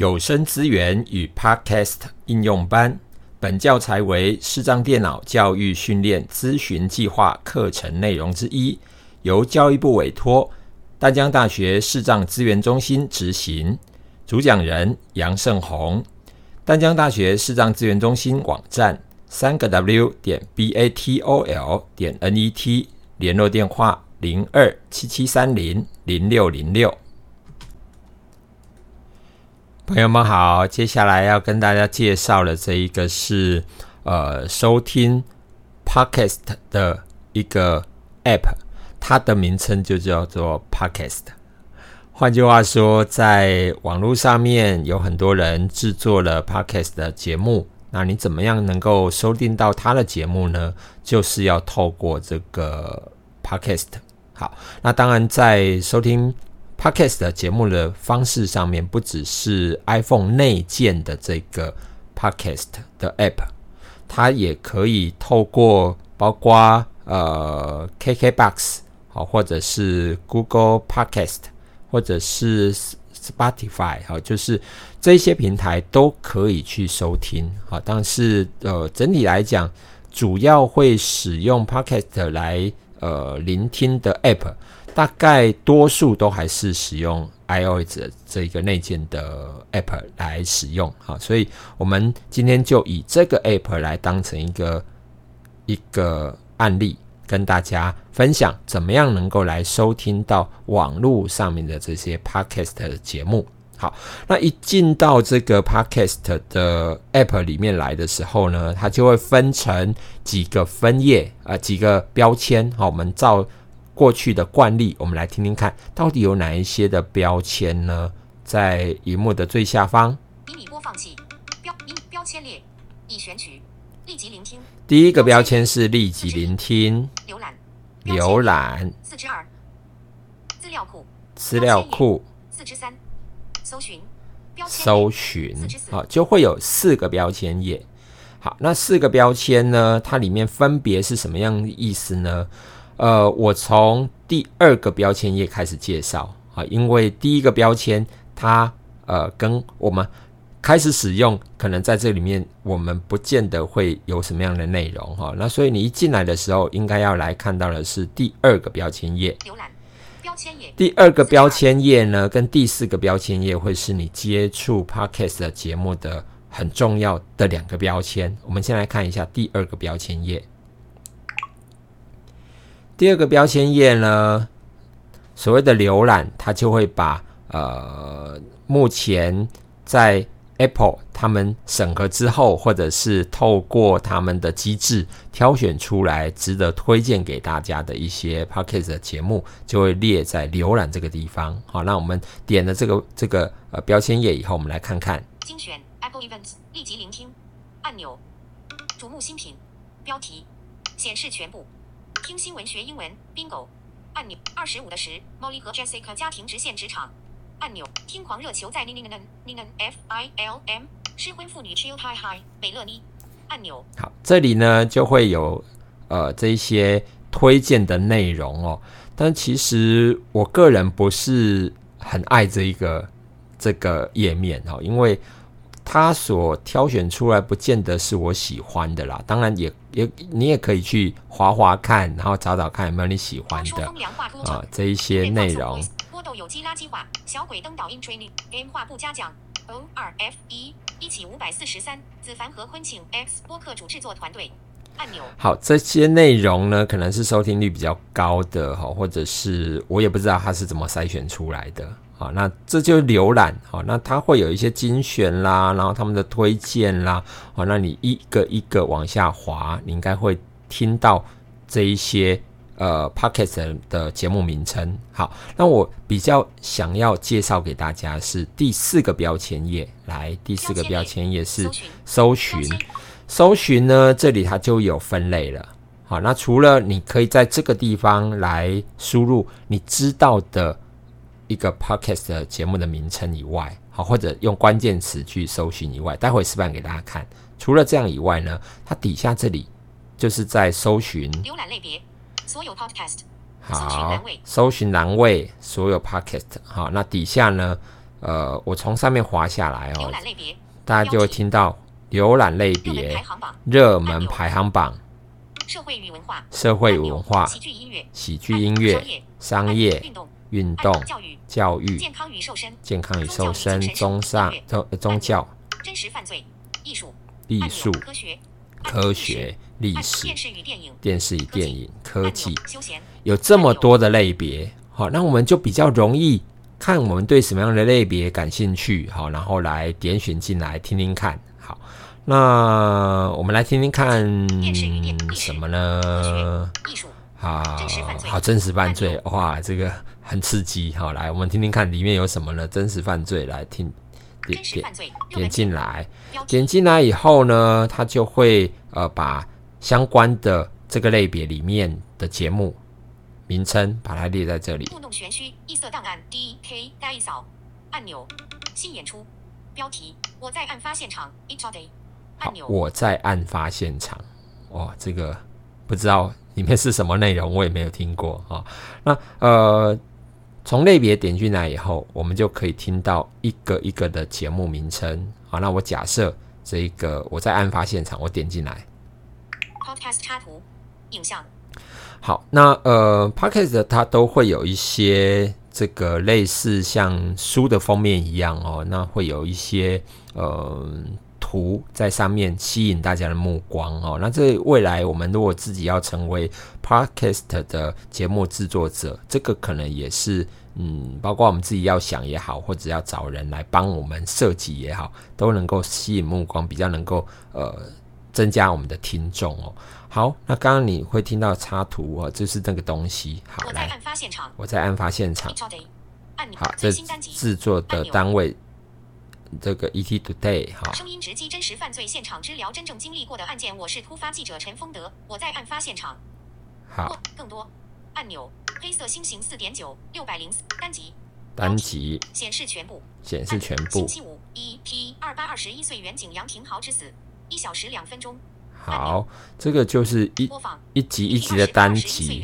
有声资源与 Podcast 应用班，本教材为视障电脑教育训练咨询计划课程内容之一，由教育部委托淡江大学视障资源中心执行。主讲人杨胜宏。淡江大学视障资源中心网站：三个 W 点 B A T O L 点 N E T，联络电话：零二七七三零零六零六。朋友们好，接下来要跟大家介绍的这一个是呃收听 Podcast 的一个 App，它的名称就叫做 Podcast。换句话说，在网络上面有很多人制作了 Podcast 的节目，那你怎么样能够收听到他的节目呢？就是要透过这个 Podcast。好，那当然在收听。Podcast 的节目的方式上面，不只是 iPhone 内建的这个 Podcast 的 App，它也可以透过包括呃 KKBox 好，或者是 Google Podcast，或者是 Spotify 好，就是这些平台都可以去收听好。但是呃，整体来讲，主要会使用 Podcast 来呃聆听的 App。大概多数都还是使用 iOS 这个内建的 App 来使用，好，所以我们今天就以这个 App 来当成一个一个案例，跟大家分享怎么样能够来收听到网络上面的这些 Podcast 的节目。好，那一进到这个 Podcast 的 App 里面来的时候呢，它就会分成几个分页啊，几个标签。好，我们照。过去的惯例，我们来听听看，到底有哪一些的标签呢？在荧幕的最下方，迷你播放器标标签列已选取，立即聆听。第一个标签是立即聆听，浏览浏览四之二资料库资料库四之三搜寻搜寻好，就会有四个标签页。好，那四个标签呢？它里面分别是什么样的意思呢？呃，我从第二个标签页开始介绍啊，因为第一个标签它呃跟我们开始使用，可能在这里面我们不见得会有什么样的内容哈。那所以你一进来的时候，应该要来看到的是第二个标签页。浏览标签页。第二个标签页呢，跟第四个标签页会是你接触 Podcast 的节目的很重要的两个标签。我们先来看一下第二个标签页。第二个标签页呢，所谓的浏览，它就会把呃目前在 Apple 他们审核之后，或者是透过他们的机制挑选出来值得推荐给大家的一些 Podcast 的节目，就会列在浏览这个地方。好，那我们点了这个这个呃标签页以后，我们来看看。精选 Apple Events 立即聆听。按钮，瞩目新品。标题。显示全部。听新闻学英文，Bingo 按钮。二十五的十，Molly 和 Jessica 家庭直线职场按钮。听狂热球在 Ning Ning Ning F I L M 失婚妇女 Chill High High 美乐妮按钮。好，这里呢就会有呃这一些推荐的内容哦。但其实我个人不是很爱这一个这个页面哦，因为。他所挑选出来不见得是我喜欢的啦，当然也也你也可以去划划看，然后找找看有没有你喜欢的啊这一些内容。波豆有机垃圾话，小鬼登岛 in training game 话不加奖 O 二 F 一一起五百四十三子凡和昆庆 X 播客主制作团队按钮。好，这些内容呢，可能是收听率比较高的哈，或者是我也不知道它是怎么筛选出来的。好，那这就浏览，好，那它会有一些精选啦，然后他们的推荐啦，好，那你一个一个往下滑，你应该会听到这一些呃 Pocket 的节目名称。好，那我比较想要介绍给大家是第四个标签页，来，第四个标签页是搜寻，搜寻呢，这里它就有分类了。好，那除了你可以在这个地方来输入你知道的。一个 podcast 节目的名称以外，好，或者用关键词去搜寻以外，待会示范给大家看。除了这样以外呢，它底下这里就是在搜寻浏览类别，所有 podcast，好，搜寻栏位所有 podcast，好，那底下呢，呃，我从上面滑下来哦，浏览类别，大家就会听到浏览类别排、行榜，热门排行榜、社会与文化，社会文化、喜剧音乐，喜剧音乐、商业、运动，运动、教育，教育、健康与瘦身，健康与瘦身、宗上宗宗教、真实犯罪，艺术，艺术、科学，科学、历史。电、视与电影，电视与电影、科技，休闲，有这么多的类别，好，那我们就比较容易看我们对什么样的类别感兴趣，好，然后来点选进来听听看。好，那我们来听听看什么呢？艺术，好真实犯罪哇，这个很刺激。好，来，我们听听看里面有什么呢？真实犯罪，来听，点点点进来，点进来以后呢，它就会呃把相关的这个类别里面的节目名称把它列在这里。故弄玄虚，异色档案，D K 该一扫按钮，新演出，标题，我在案发现场，Each day，按，钮，我在案发现场。哦，这个不知道里面是什么内容，我也没有听过啊、哦。那呃，从类别点进来以后，我们就可以听到一个一个的节目名称。好，那我假设这一个我在案发现场，我点进来。Podcast 插图，影像，好，那呃 p o d c a s t 它都会有一些这个类似像书的封面一样哦，那会有一些呃图在上面吸引大家的目光哦。那这未来我们如果自己要成为 podcast 的节目制作者，这个可能也是嗯，包括我们自己要想也好，或者要找人来帮我们设计也好，都能够吸引目光，比较能够呃增加我们的听众哦。好，那刚刚你会听到插图哦，就是那个东西。好，来，我在案发现场我在案发现场。好，，这制作的单位，这个 ET Today 哈，声音直击真实犯罪现场，知聊真正经历过的案件。我是突发记者陈丰德，我在案发现场。好。更多按钮，黑色星形四点九六百零四单集。单集。显示全部，显示全部。星期五，EP 二八二十一岁远景杨廷豪之死，一小时两分钟。好，这个就是一播放。一集一集的单集，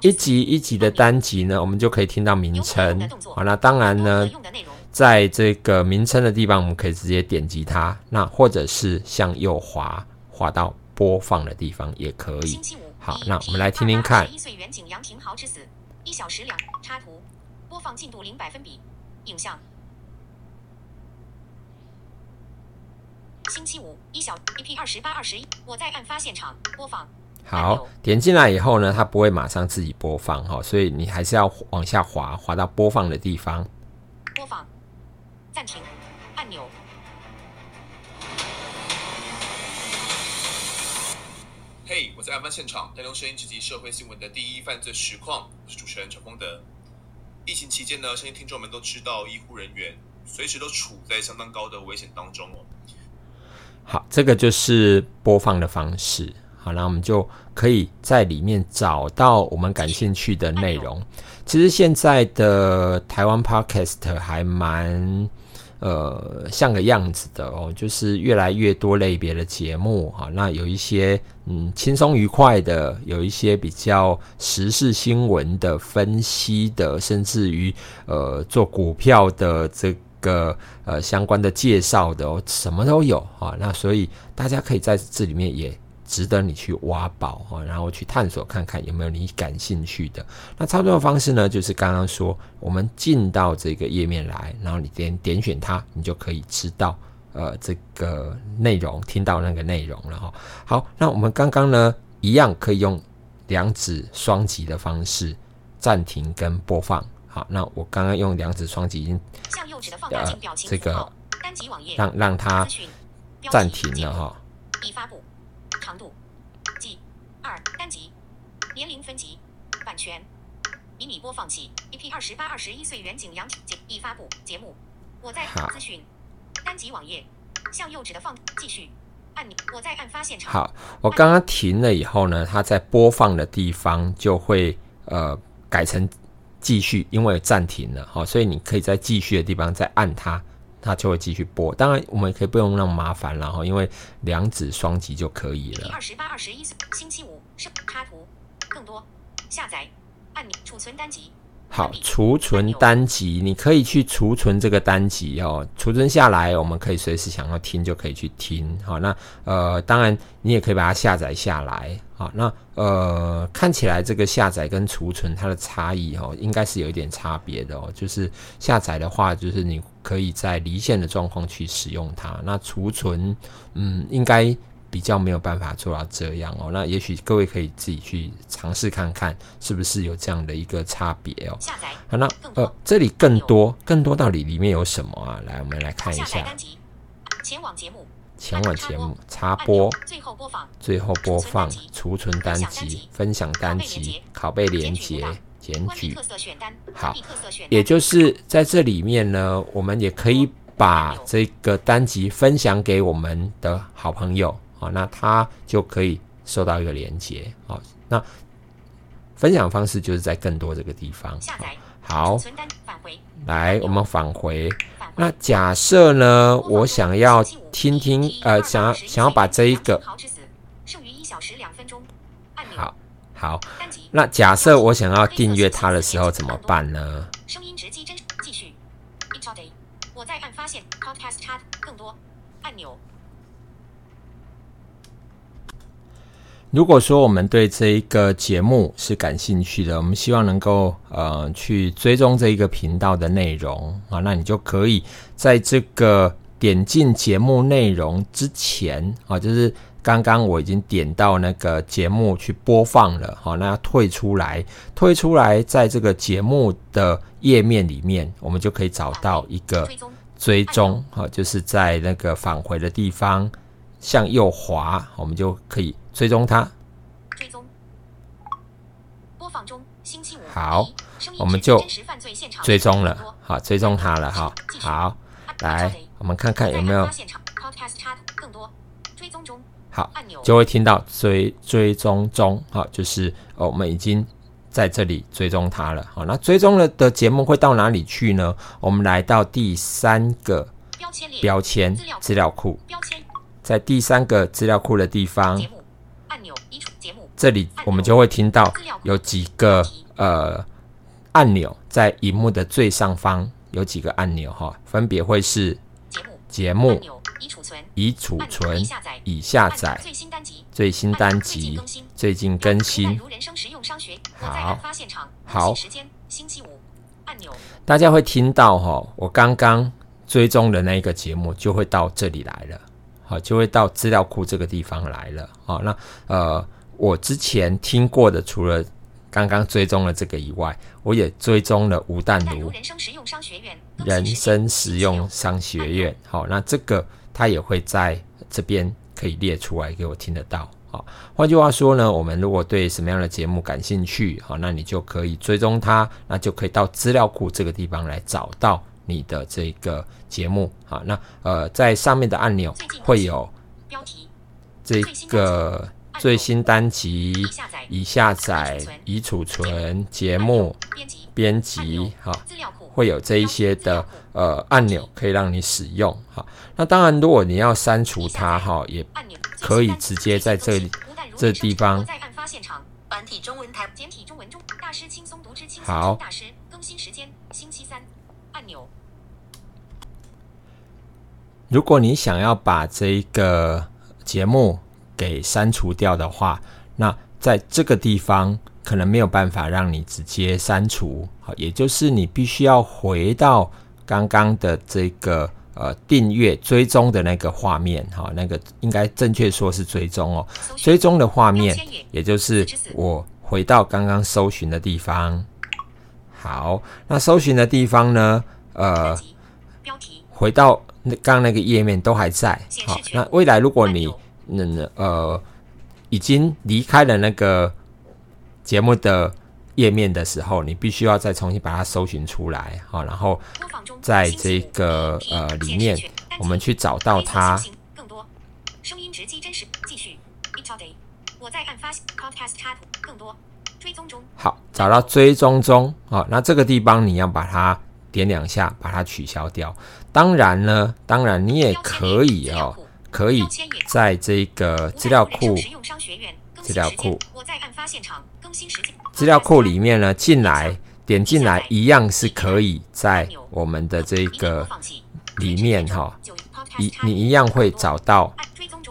一死。集一集的单集呢，我们就可以听到名称。好，那当然呢，在这个名称的地方，我们可以直接点击它，那或者是向右滑，滑到播放的地方也可以好那我们来听听看一岁远景杨廷豪之死，一小时两插图，播放进度零百分比，影像。星期五一小一 P 二十八二十一，我在案发现场播放。好，点进来以后呢，它不会马上自己播放哈，所以你还是要往下滑，滑到播放的地方。播放，暂停，按钮。嘿我在案发现场，带动声音直击社会新闻的第一犯罪实况。我是主持人陈丰德。疫情期间呢，相信听众们都知道，医护人员随时都处在相当高的危险当中哦。好，这个就是播放的方式。好，那我们就可以在里面找到我们感兴趣的内容。其实现在的台湾 Podcast 还蛮呃像个样子的哦，就是越来越多类别的节目哈。那有一些嗯轻松愉快的，有一些比较时事新闻的分析的，甚至于呃做股票的这个呃相关的介绍的哦，什么都有啊。那所以大家可以在这里面也值得你去挖宝哈，然后去探索看看有没有你感兴趣的。那操作的方式呢，就是刚刚说，我们进到这个页面来，然后你点点选它，你就可以知道呃这个内容，听到那个内容了哈。好，那我们刚刚呢一样可以用两指双击的方式暂停跟播放。好，那我刚刚用两指双击已经向右指的放大镜表情这个让让它暂停了哈。已发布，长度，，G 二单集，年龄分级，版权，迷你播放器，EP 二十八二十一岁远景杨景已发布节目，我在好。资讯，单集网页，向右指的放继续。按钮，我在案发现场，好，我刚刚停了以后呢，它在播放的地方就会呃改成继续，因为暂停了，好，所以你可以在继续的地方再按它，它就会继续播。当然，我们也可以不用那么麻烦了哈，因为两指双击就可以了。二十八二十一星期五是插图，更多下载按钮储存单集，好，储存单集，你可以去储存这个单集哦，储存下来，我们可以随时想要听就可以去听。好，那呃，当然你也可以把它下载下来。好，那呃，看起来这个下载跟储存它的差异哦，应该是有一点差别的哦。就是下载的话，就是你可以在离线的状况去使用它。那储存，嗯，应该。比较没有办法做到这样哦，那也许各位可以自己去尝试看看，是不是有这样的一个差别哦。下载好，那呃，这里更多更多到底里面有什么啊？来，我们来看一下。前往节目，前往节目，插播，最后播放，最后播放，储存单集，分享单集，拷贝连接，检举。好，也就是在这里面呢，我们也可以把这个单集分享给我们的好朋友。好，那他就可以收到一个连接。好，那分享方式就是在更多这个地方。下载。好，来，我们返回。那假设呢，我想要听听，呃，想要想要把这一个。好，好。那假设我想要订阅它的时候怎么办呢？声音直击真继续。我在按发现 Podcast 更多按钮。如果说我们对这一个节目是感兴趣的，我们希望能够呃去追踪这一个频道的内容啊，那你就可以在这个点进节目内容之前啊，就是刚刚我已经点到那个节目去播放了，好，那要退出来，退出来，在这个节目的页面里面，我们就可以找到一个追踪，好，就是在那个返回的地方向右滑，我们就可以。追踪它，追踪。播放中。星期五，好，我们就追踪了，好，追踪它了，哈，好，来，我们看看有没有。好，就会听到追追踪中，好，就是哦，我们已经在这里追踪它了，好，那追踪了的节目会到哪里去呢？我们来到第三个标签资料库，在第三个资料库的地方。这里我们就会听到有几个呃按钮在荧幕的最上方有几个按钮哈，分别会是节目、已储存、已储存、已下载、最新单集、最新单集、最近更新。好，好，大家会听到哈，我刚刚追踪的那一个节目就会到这里来了，好，就会到资料库这个地方来了。啊，那呃。我之前听过的，除了刚刚追踪了这个以外，我也追踪了吴淡如人生实用商学院。人生实用商学院，好，那这个它也会在这边可以列出来给我听得到。好，换句话说呢，我们如果对什么样的节目感兴趣，好，那你就可以追踪它，那就可以到资料库这个地方来找到你的这个节目。好，那呃，在上面的按钮会有标题，这个。最新单集已下载、已储存节目编辑，好，会有这一些的呃按钮可以让你使用，哈。那当然，如果你要删除它，哈，也可以直接在这里这地方。好。如果你想要把这个节目。给删除掉的话，那在这个地方可能没有办法让你直接删除，好，也就是你必须要回到刚刚的这个呃订阅追踪的那个画面，哈，那个应该正确说是追踪哦，追踪的画面，也就是我回到刚刚搜寻的地方，好，那搜寻的地方呢，呃，回到那刚刚那个页面都还在，好，那未来如果你那那呃，已经离开了那个节目的页面的时候，你必须要再重新把它搜寻出来，好，然后在这个呃里面，我们去找到它。更多。声音直击真实继续。我在案发 Podcast 更多追踪中。好，找到追踪中，啊，那这个地方你要把它点两下，把它取消掉。当然呢，当然你也可以哦。可以在这个资料库，资料库，资料库里面呢，进来点进来一样是可以在我们的这个里面哈，一你一样会找到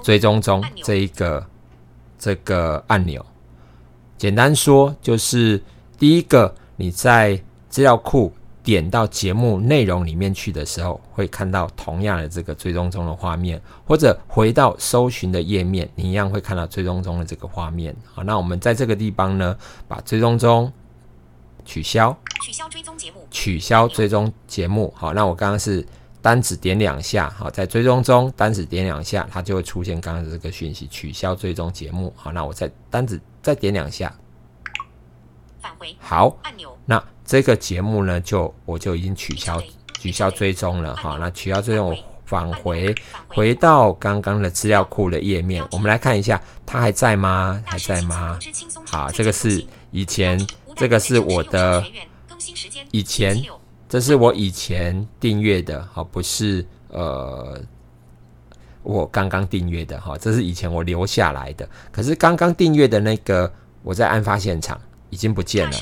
追踪中这一个这个按钮。简单说就是第一个你在资料库。点到节目内容里面去的时候，会看到同样的这个追踪中的画面，或者回到搜寻的页面，你一样会看到追踪中的这个画面。好，那我们在这个地方呢，把追踪中取消，取消追踪节目，取消追踪节目。好，那我刚刚是单指点两下，好，在追踪中单指点两下，它就会出现刚刚的这个讯息，取消追踪节目。好，那我再单指再点两下，返回，好，按钮。那这个节目呢，就我就已经取消取消追踪了好。那取消追踪，我返回回到刚刚的资料库的页面，我们来看一下，它还在吗？还在吗？好，这个是以前，这个是我的以前，这是我以前订阅的，好，不是呃我刚刚订阅的哈，这是以前我留下来的。可是刚刚订阅的那个，我在案发现场已经不见了。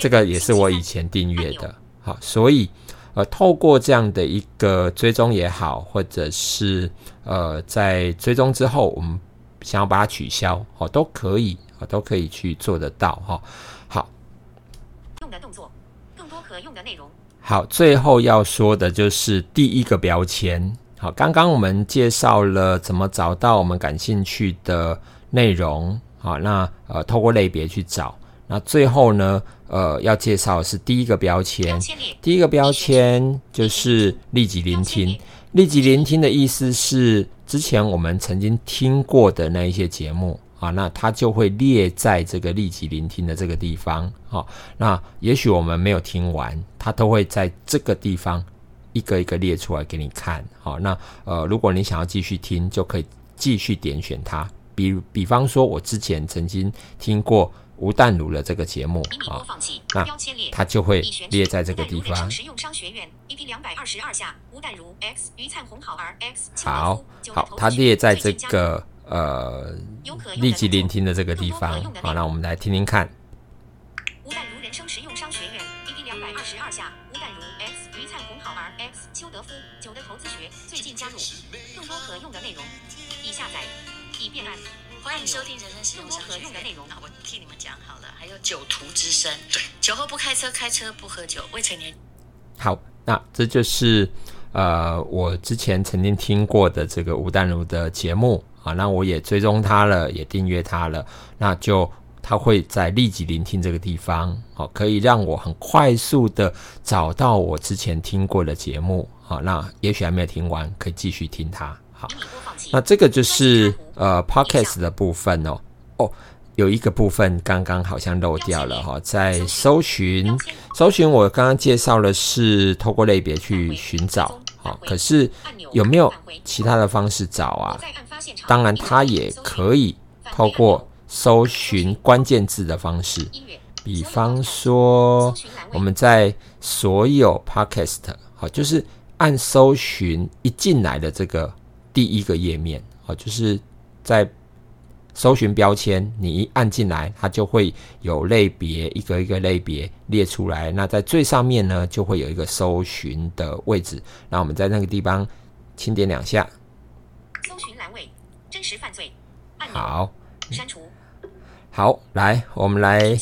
这个也是我以前订阅的，好，所以呃，透过这样的一个追踪也好，或者是呃，在追踪之后，我们想要把它取消，哦，都可以，哦，都可以去做得到，哈。好，用的动作，可用的内容。好，最后要说的就是第一个标签。好，刚刚我们介绍了怎么找到我们感兴趣的内容，好，那呃，透过类别去找。那最后呢？呃，要介绍是第一个标签。第一个标签就是立即聆听。立即聆听的意思是，之前我们曾经听过的那一些节目啊，那它就会列在这个立即聆听的这个地方。好，那也许我们没有听完，它都会在这个地方一个一个列出来给你看。好，那呃，如果你想要继续听，就可以继续点选它。比比方说，我之前曾经听过。吴淡如的这个节目啊，那它就会列在这个地方。好，好，它列在这个呃立即聆听的这个地方。好，那我们来听听看。吴淡如人生实用商学院 EP 两百二十二下，吴淡如 X 于灿红好儿 X 邱德夫九的投资学最近加入，更多可用的内容已下载已变暗。欢迎收听人生实用可用的内容。那我替你们讲好了，还有酒徒之声，酒后不开车，开车不喝酒，未成年。好，那这就是呃我之前曾经听过的这个吴淡如的节目啊，那我也追踪他了，也订阅他了，那就他会在立即聆听这个地方，好，可以让我很快速的找到我之前听过的节目，好，那也许还没有听完，可以继续听它。好，那这个就是呃，podcast 的部分哦。哦，有一个部分刚刚好像漏掉了哈，在搜寻搜寻，我刚刚介绍的是透过类别去寻找，好，可是有没有其他的方式找啊？当然，它也可以透过搜寻关键字的方式，比方说我们在所有 podcast 好，就是按搜寻一进来的这个。第一个页面好，就是在搜寻标签，你一按进来，它就会有类别，一个一个类别列出来。那在最上面呢，就会有一个搜寻的位置。那我们在那个地方轻点两下，搜寻栏位，真实犯罪，好，删除。好，来，我们来，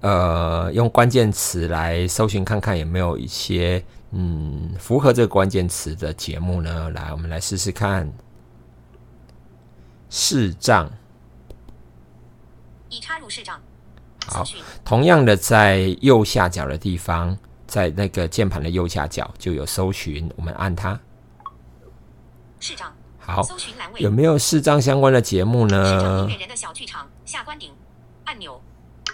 呃，用关键词来搜寻看看有没有一些。嗯，符合这个关键词的节目呢，来，我们来试试看。视障，已插入视障。好，同样的，在右下角的地方，在那个键盘的右下角就有搜寻，我们按它。视障。好，搜寻有没有视障相关的节目呢？人的小剧场下关顶按钮。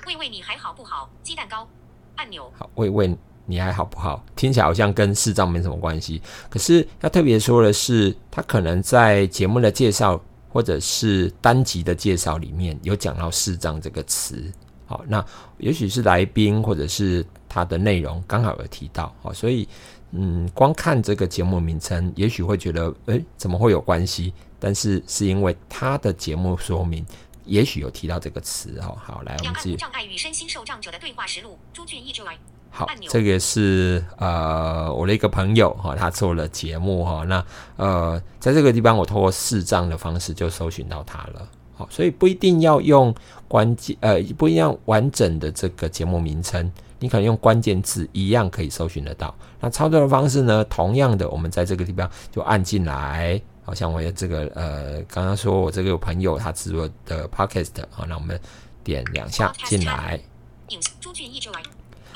喂喂，你还好不好？鸡蛋糕按钮。好，喂喂。你还好不好？听起来好像跟视障没什么关系。可是要特别说的是，他可能在节目的介绍或者是单集的介绍里面有讲到视障这个词。好，那也许是来宾或者是它的内容刚好有提到。好，所以嗯，光看这个节目名称，也许会觉得诶，怎么会有关系？但是是因为它的节目说明也许有提到这个词哦。好，来我们继续。障碍与身心受障者的对话实录，朱俊义之外。好，这个是呃我的一个朋友哈，他做了节目哈，那呃在这个地方我通过视障的方式就搜寻到他了。好，所以不一定要用关键呃不一样完整的这个节目名称，你可能用关键字一样可以搜寻得到。那操作的方式呢，同样的，我们在这个地方就按进来。好像我这个呃刚刚说我这个有朋友他制作的 podcast 好，那我们点两下进来。朱俊义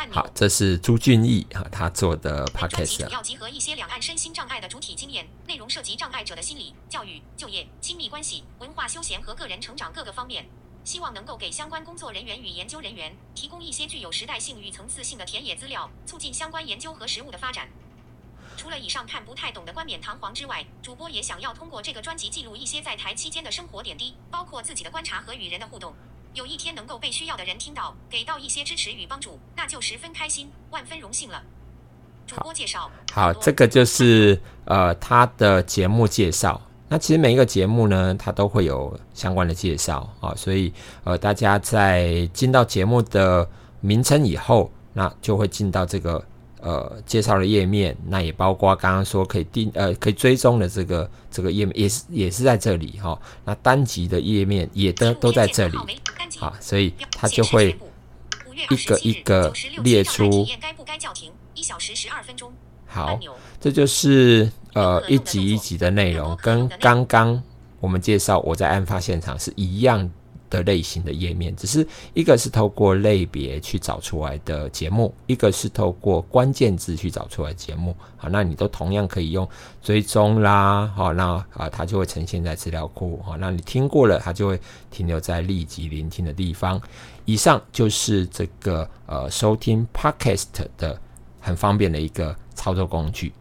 好，这是朱俊义哈，他做的 podcast。主要集合一些两岸身心障碍的主体经验，内容涉及障碍者的心理、教育、就业、亲密关系、文化休闲和个人成长各个方面，希望能够给相关工作人员与研究人员提供一些具有时代性与层次性的田野资料，促进相关研究和实务的发展。除了以上看不太懂的冠冕堂皇之外，主播也想要通过这个专辑记录一些在台期间的生活点滴，包括自己的观察和与人的互动。有一天能够被需要的人听到，给到一些支持与帮助，那就十分开心，万分荣幸了。主播介绍，好，这个就是呃他的节目介绍。那其实每一个节目呢，它都会有相关的介绍啊，所以呃大家在进到节目的名称以后，那就会进到这个。呃，介绍的页面，那也包括刚刚说可以定呃可以追踪的这个这个页面，也是也是在这里哈。那单集的页面也都都在这里，好，所以它就会一个一个列出。好，这就是呃一集一集的内容，跟刚刚我们介绍我在案发现场是一样。的类型的页面，只是一个是透过类别去找出来的节目，一个是透过关键字去找出来节目。好，那你都同样可以用追踪啦，好，那啊它就会呈现在资料库。好，那你听过了，它就会停留在立即聆听的地方。以上就是这个呃收听 Podcast 的很方便的一个操作工具。